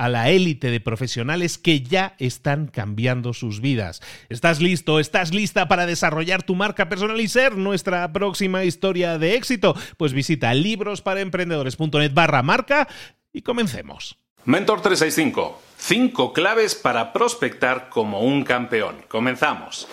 a la élite de profesionales que ya están cambiando sus vidas. ¿Estás listo? ¿Estás lista para desarrollar tu marca personal y ser nuestra próxima historia de éxito? Pues visita librosparaemprendedores.net barra marca y comencemos. Mentor 365. Cinco claves para prospectar como un campeón. Comenzamos.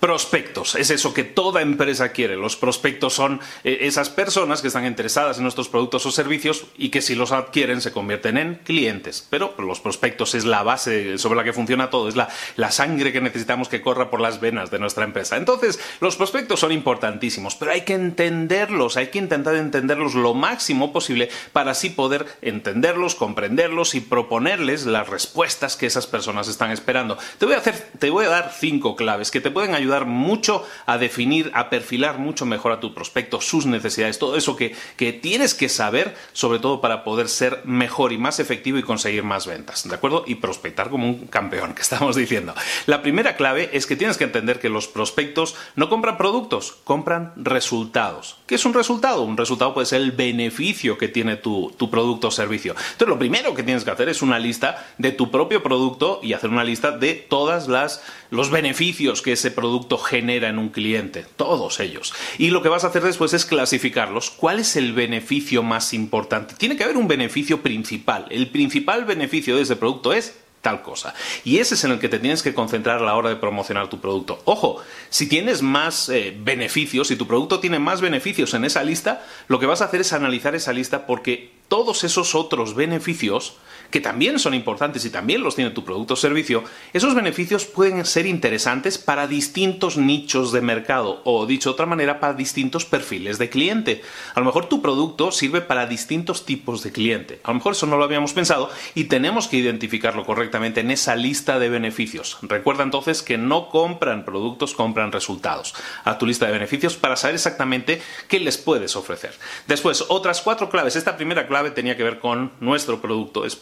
Prospectos, es eso que toda empresa quiere. Los prospectos son eh, esas personas que están interesadas en nuestros productos o servicios y que si los adquieren se convierten en clientes. Pero los prospectos es la base sobre la que funciona todo, es la, la sangre que necesitamos que corra por las venas de nuestra empresa. Entonces, los prospectos son importantísimos, pero hay que entenderlos, hay que intentar entenderlos lo máximo posible para así poder entenderlos, comprenderlos y proponerles las respuestas que esas personas están esperando. Te voy a, hacer, te voy a dar cinco claves que te pueden ayudar mucho a definir, a perfilar mucho mejor a tu prospecto, sus necesidades, todo eso que, que tienes que saber, sobre todo para poder ser mejor y más efectivo y conseguir más ventas, ¿de acuerdo? Y prospectar como un campeón, que estamos diciendo. La primera clave es que tienes que entender que los prospectos no compran productos, compran resultados. ¿Qué es un resultado? Un resultado puede ser el beneficio que tiene tu, tu producto o servicio. Entonces, lo primero que tienes que hacer es una lista de tu propio producto y hacer una lista de todas las los beneficios que ese producto genera en un cliente, todos ellos. Y lo que vas a hacer después es clasificarlos. ¿Cuál es el beneficio más importante? Tiene que haber un beneficio principal. El principal beneficio de ese producto es tal cosa. Y ese es en el que te tienes que concentrar a la hora de promocionar tu producto. Ojo, si tienes más eh, beneficios, si tu producto tiene más beneficios en esa lista, lo que vas a hacer es analizar esa lista porque todos esos otros beneficios que también son importantes y también los tiene tu producto o servicio, esos beneficios pueden ser interesantes para distintos nichos de mercado o, dicho de otra manera, para distintos perfiles de cliente. A lo mejor tu producto sirve para distintos tipos de cliente. A lo mejor eso no lo habíamos pensado y tenemos que identificarlo correctamente en esa lista de beneficios. Recuerda entonces que no compran productos, compran resultados. A tu lista de beneficios para saber exactamente qué les puedes ofrecer. Después, otras cuatro claves. Esta primera clave tenía que ver con nuestro producto, es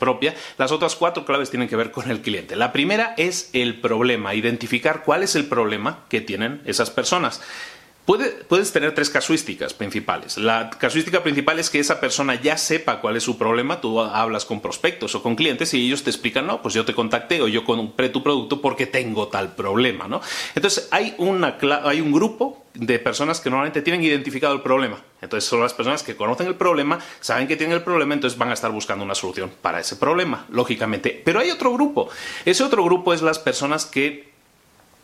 las otras cuatro claves tienen que ver con el cliente. La primera es el problema, identificar cuál es el problema que tienen esas personas. puedes tener tres casuísticas principales. La casuística principal es que esa persona ya sepa cuál es su problema. Tú hablas con prospectos o con clientes y ellos te explican, no, pues yo te contacté o yo compré tu producto porque tengo tal problema, ¿no? Entonces hay, hay un grupo de personas que normalmente tienen identificado el problema. Entonces son las personas que conocen el problema, saben que tienen el problema, entonces van a estar buscando una solución para ese problema, lógicamente. Pero hay otro grupo. Ese otro grupo es las personas que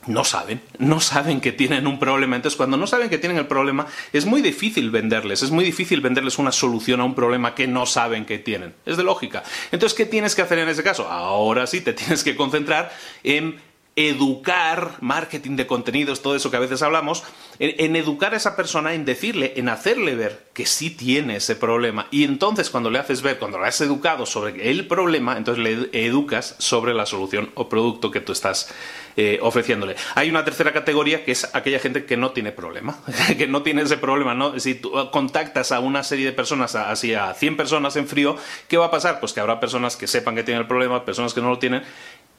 no saben, no saben que tienen un problema. Entonces, cuando no saben que tienen el problema, es muy difícil venderles, es muy difícil venderles una solución a un problema que no saben que tienen. Es de lógica. Entonces, ¿qué tienes que hacer en ese caso? Ahora sí, te tienes que concentrar en educar, marketing de contenidos, todo eso que a veces hablamos, en, educar a esa persona, en decirle, en hacerle ver que sí tiene ese problema. Y entonces cuando le haces ver, cuando le has educado sobre el problema, entonces le educas sobre la solución o producto que tú estás eh, ofreciéndole. Hay una tercera categoría que es aquella gente que no tiene problema, que no tiene ese problema. ¿no? Si tú contactas a una serie de personas, así a 100 personas en frío, ¿qué va a pasar? Pues que habrá personas que sepan que tienen el problema, personas que no lo tienen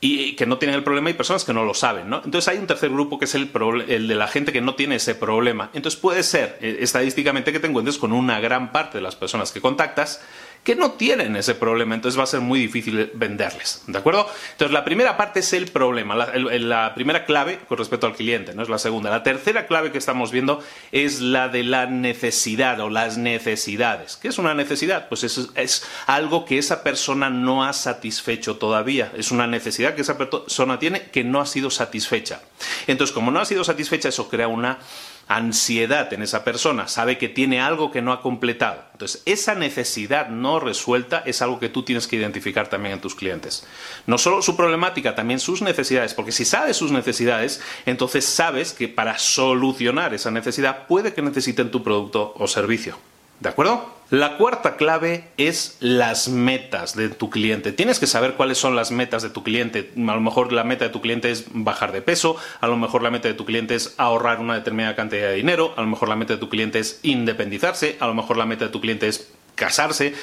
y que no tienen el problema y personas que no lo saben, ¿no? Entonces hay un tercer grupo que es el, el, de la gente que no tiene ese problema. Entonces puede ser eh, estadísticamente que te encuentres con una gran parte de las personas que contactas que no tienen ese problema, entonces va a ser muy difícil venderles, ¿de acuerdo? Entonces la primera parte es el problema, la, primera clave con respecto al cliente, no es la segunda. La tercera clave que estamos viendo es la de la necesidad o las necesidades. ¿Qué es una necesidad? Pues es, es algo que esa persona no ha satisfecho todavía, es una necesidad que esa persona tiene que no ha sido satisfecha. Entonces, como no ha sido satisfecha, eso crea una ansiedad en esa persona, sabe que tiene algo que no ha completado. Entonces, esa necesidad no resuelta es algo que tú tienes que identificar también en tus clientes. No solo su problemática, también sus necesidades, porque si sabes sus necesidades, entonces sabes que para solucionar esa necesidad puede que necesiten tu producto o servicio. ¿De acuerdo? La cuarta clave es las metas de tu cliente. Tienes que saber cuáles son las metas de tu cliente. A lo mejor la meta de tu cliente es bajar de peso, a lo mejor la meta de tu cliente es ahorrar una determinada cantidad de dinero, a lo mejor la meta de tu cliente es independizarse, a lo mejor la meta de tu cliente es casarse.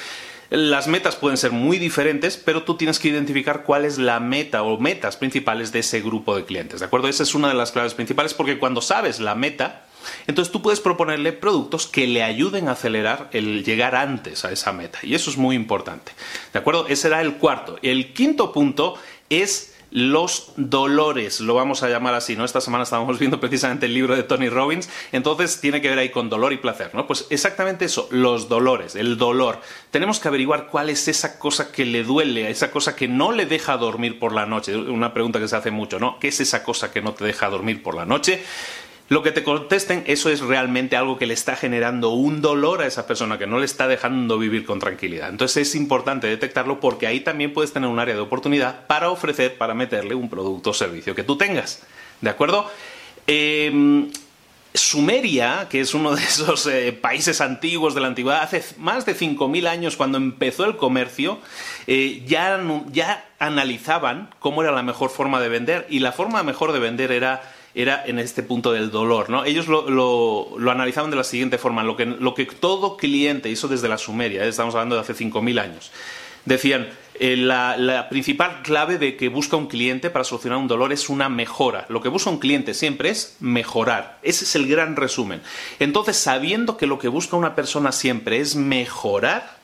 Las metas pueden ser muy diferentes, pero tú tienes que identificar cuál es la meta o metas principales de ese grupo de clientes. ¿De acuerdo? Esa es una de las claves principales porque cuando sabes la meta, entonces tú puedes proponerle productos que le ayuden a acelerar el llegar antes a esa meta. Y eso es muy importante. ¿De acuerdo? Ese era el cuarto. El quinto punto es los dolores, lo vamos a llamar así, ¿no? Esta semana estábamos viendo precisamente el libro de Tony Robbins, entonces tiene que ver ahí con dolor y placer, ¿no? Pues exactamente eso, los dolores, el dolor. Tenemos que averiguar cuál es esa cosa que le duele, esa cosa que no le deja dormir por la noche. Una pregunta que se hace mucho, ¿no? ¿Qué es esa cosa que no te deja dormir por la noche? Lo que te contesten, eso es realmente algo que le está generando un dolor a esa persona, que no le está dejando vivir con tranquilidad. Entonces es importante detectarlo porque ahí también puedes tener un área de oportunidad para ofrecer, para meterle un producto o servicio que tú tengas. ¿De acuerdo? Em, Sumeria, que es uno de esos eh, países antiguos de la antigüedad, hace más de 5.000 años, cuando empezó el comercio, eh, ya, ya analizaban cómo era la mejor forma de vender y la forma mejor de vender era era en este punto del dolor. ¿no? Ellos lo, lo, analizaban de la siguiente forma, lo que, lo que, todo cliente hizo desde la Sumeria, ¿eh? estamos hablando de hace 5.000 años. Decían, eh, la, la, principal clave de que busca un cliente para solucionar un dolor es una mejora. Lo que busca un cliente siempre es mejorar. Ese es el gran resumen. Entonces, sabiendo que lo que busca una persona siempre es mejorar,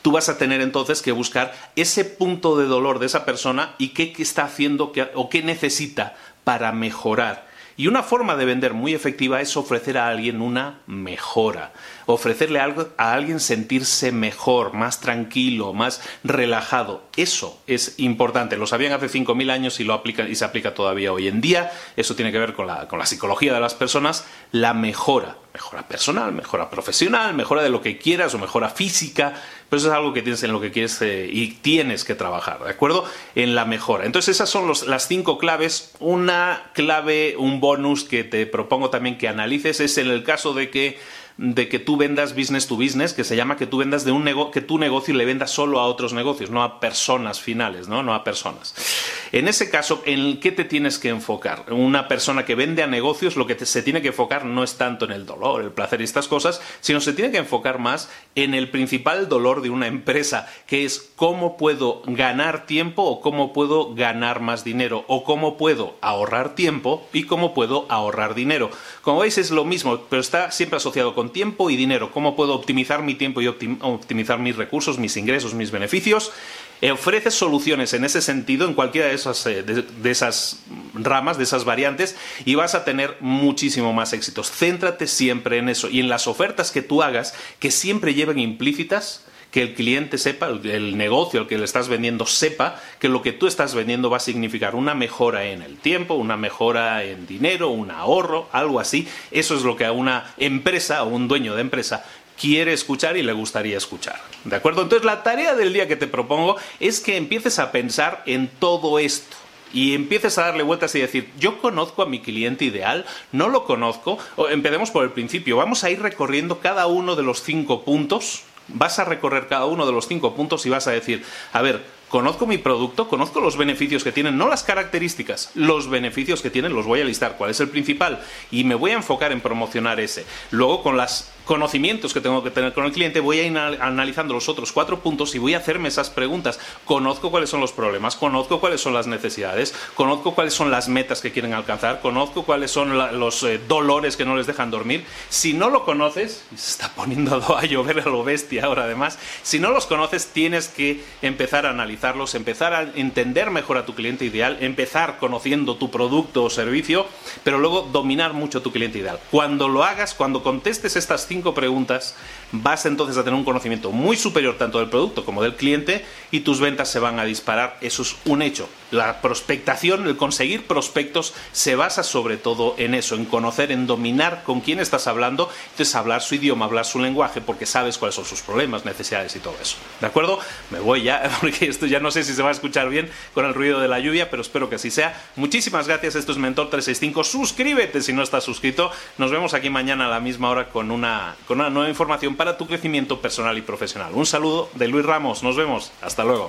tú vas a tener entonces que buscar ese punto de dolor de esa persona y qué, está haciendo o qué necesita para mejorar. Y una forma de vender muy efectiva es ofrecer a alguien una mejora, ofrecerle algo, a alguien sentirse mejor, más tranquilo, más relajado. Eso es importante. Lo sabían hace 5.000 años y, lo aplican, y se aplica todavía hoy en día. Eso tiene que ver con la, con la psicología de las personas. La mejora, mejora personal, mejora profesional, mejora de lo que quieras o mejora física, pero eso es algo que tienes en lo que quieres eh, y tienes que trabajar, ¿de acuerdo? En la mejora. Entonces esas son las cinco claves. Una clave, un bonus que te propongo también que analices es en el caso de que de que tú vendas business to business, que se llama que tú vendas de un que tu negocio le vendas solo a otros negocios, no a personas finales, ¿no? No a personas. En ese caso, ¿en qué te tienes que enfocar? Una persona que vende a negocios, lo que se tiene que enfocar no es tanto en el dolor, el placer y estas cosas, sino se tiene que enfocar más en el principal dolor de una empresa, que es cómo puedo ganar tiempo o cómo puedo ganar más dinero, o cómo puedo ahorrar tiempo y cómo puedo ahorrar dinero. Como veis es lo mismo, pero está siempre asociado con tiempo y dinero. ¿Cómo puedo optimizar mi tiempo y optimizar mis recursos, mis ingresos, mis beneficios? Eh, ofrece soluciones en ese sentido en cualquiera de esas, eh, de, esas ramas, de esas variantes, y vas a tener muchísimo más éxitos. Céntrate siempre en eso y en las ofertas que tú hagas que siempre lleven implícitas que el cliente sepa, el negocio al que le estás vendiendo sepa que lo que tú estás vendiendo va a significar una mejora en el tiempo, una mejora en dinero, un ahorro, algo así. Eso es lo que a una empresa o un dueño de empresa quiere escuchar y le gustaría escuchar. ¿De acuerdo? Entonces la tarea del día que te propongo es que empieces a pensar en todo esto y empieces a darle vueltas y decir, yo conozco a mi cliente ideal, no lo conozco, o empecemos por el principio, vamos a ir recorriendo cada uno de los cinco puntos, vas a recorrer cada uno de los cinco puntos y vas a decir, a ver, conozco mi producto, conozco los beneficios que tienen, no las características, los beneficios que tienen, los voy a listar, cuál es el principal, y me voy a enfocar en promocionar ese. Luego, con las conocimientos que tengo que tener con el cliente, voy a ir analizando los otros cuatro puntos y voy a hacerme esas preguntas. Conozco cuáles son los problemas, conozco cuáles son las necesidades, conozco cuáles son las metas que quieren alcanzar, conozco cuáles son los eh, dolores que no les dejan dormir. Si no lo conoces, se está poniendo a llover a lo bestia ahora además, si no los conoces tienes que empezar a analizarlos, empezar a entender mejor a tu cliente ideal, empezar conociendo tu producto o servicio, pero luego dominar mucho tu cliente ideal. Cuando lo hagas, cuando contestes estas cinco preguntas, vas entonces a tener un conocimiento muy superior tanto del producto como del cliente y tus ventas se van a disparar. Eso es un hecho. La prospectación, el conseguir prospectos, se basa sobre todo en eso, en conocer, en dominar con quién estás hablando, entonces hablar su idioma, hablar su lenguaje, porque sabes cuáles son sus problemas, necesidades y todo eso. ¿De acuerdo? Me voy ya, porque esto ya no sé si se va a escuchar bien con el ruido de la lluvia, pero espero que así sea. Muchísimas gracias, esto es Mentor 365. Suscríbete si no estás suscrito. Nos vemos aquí mañana a la misma hora con una, con una nueva información para tu crecimiento personal y profesional. Un saludo de Luis Ramos. Nos vemos. Hasta luego.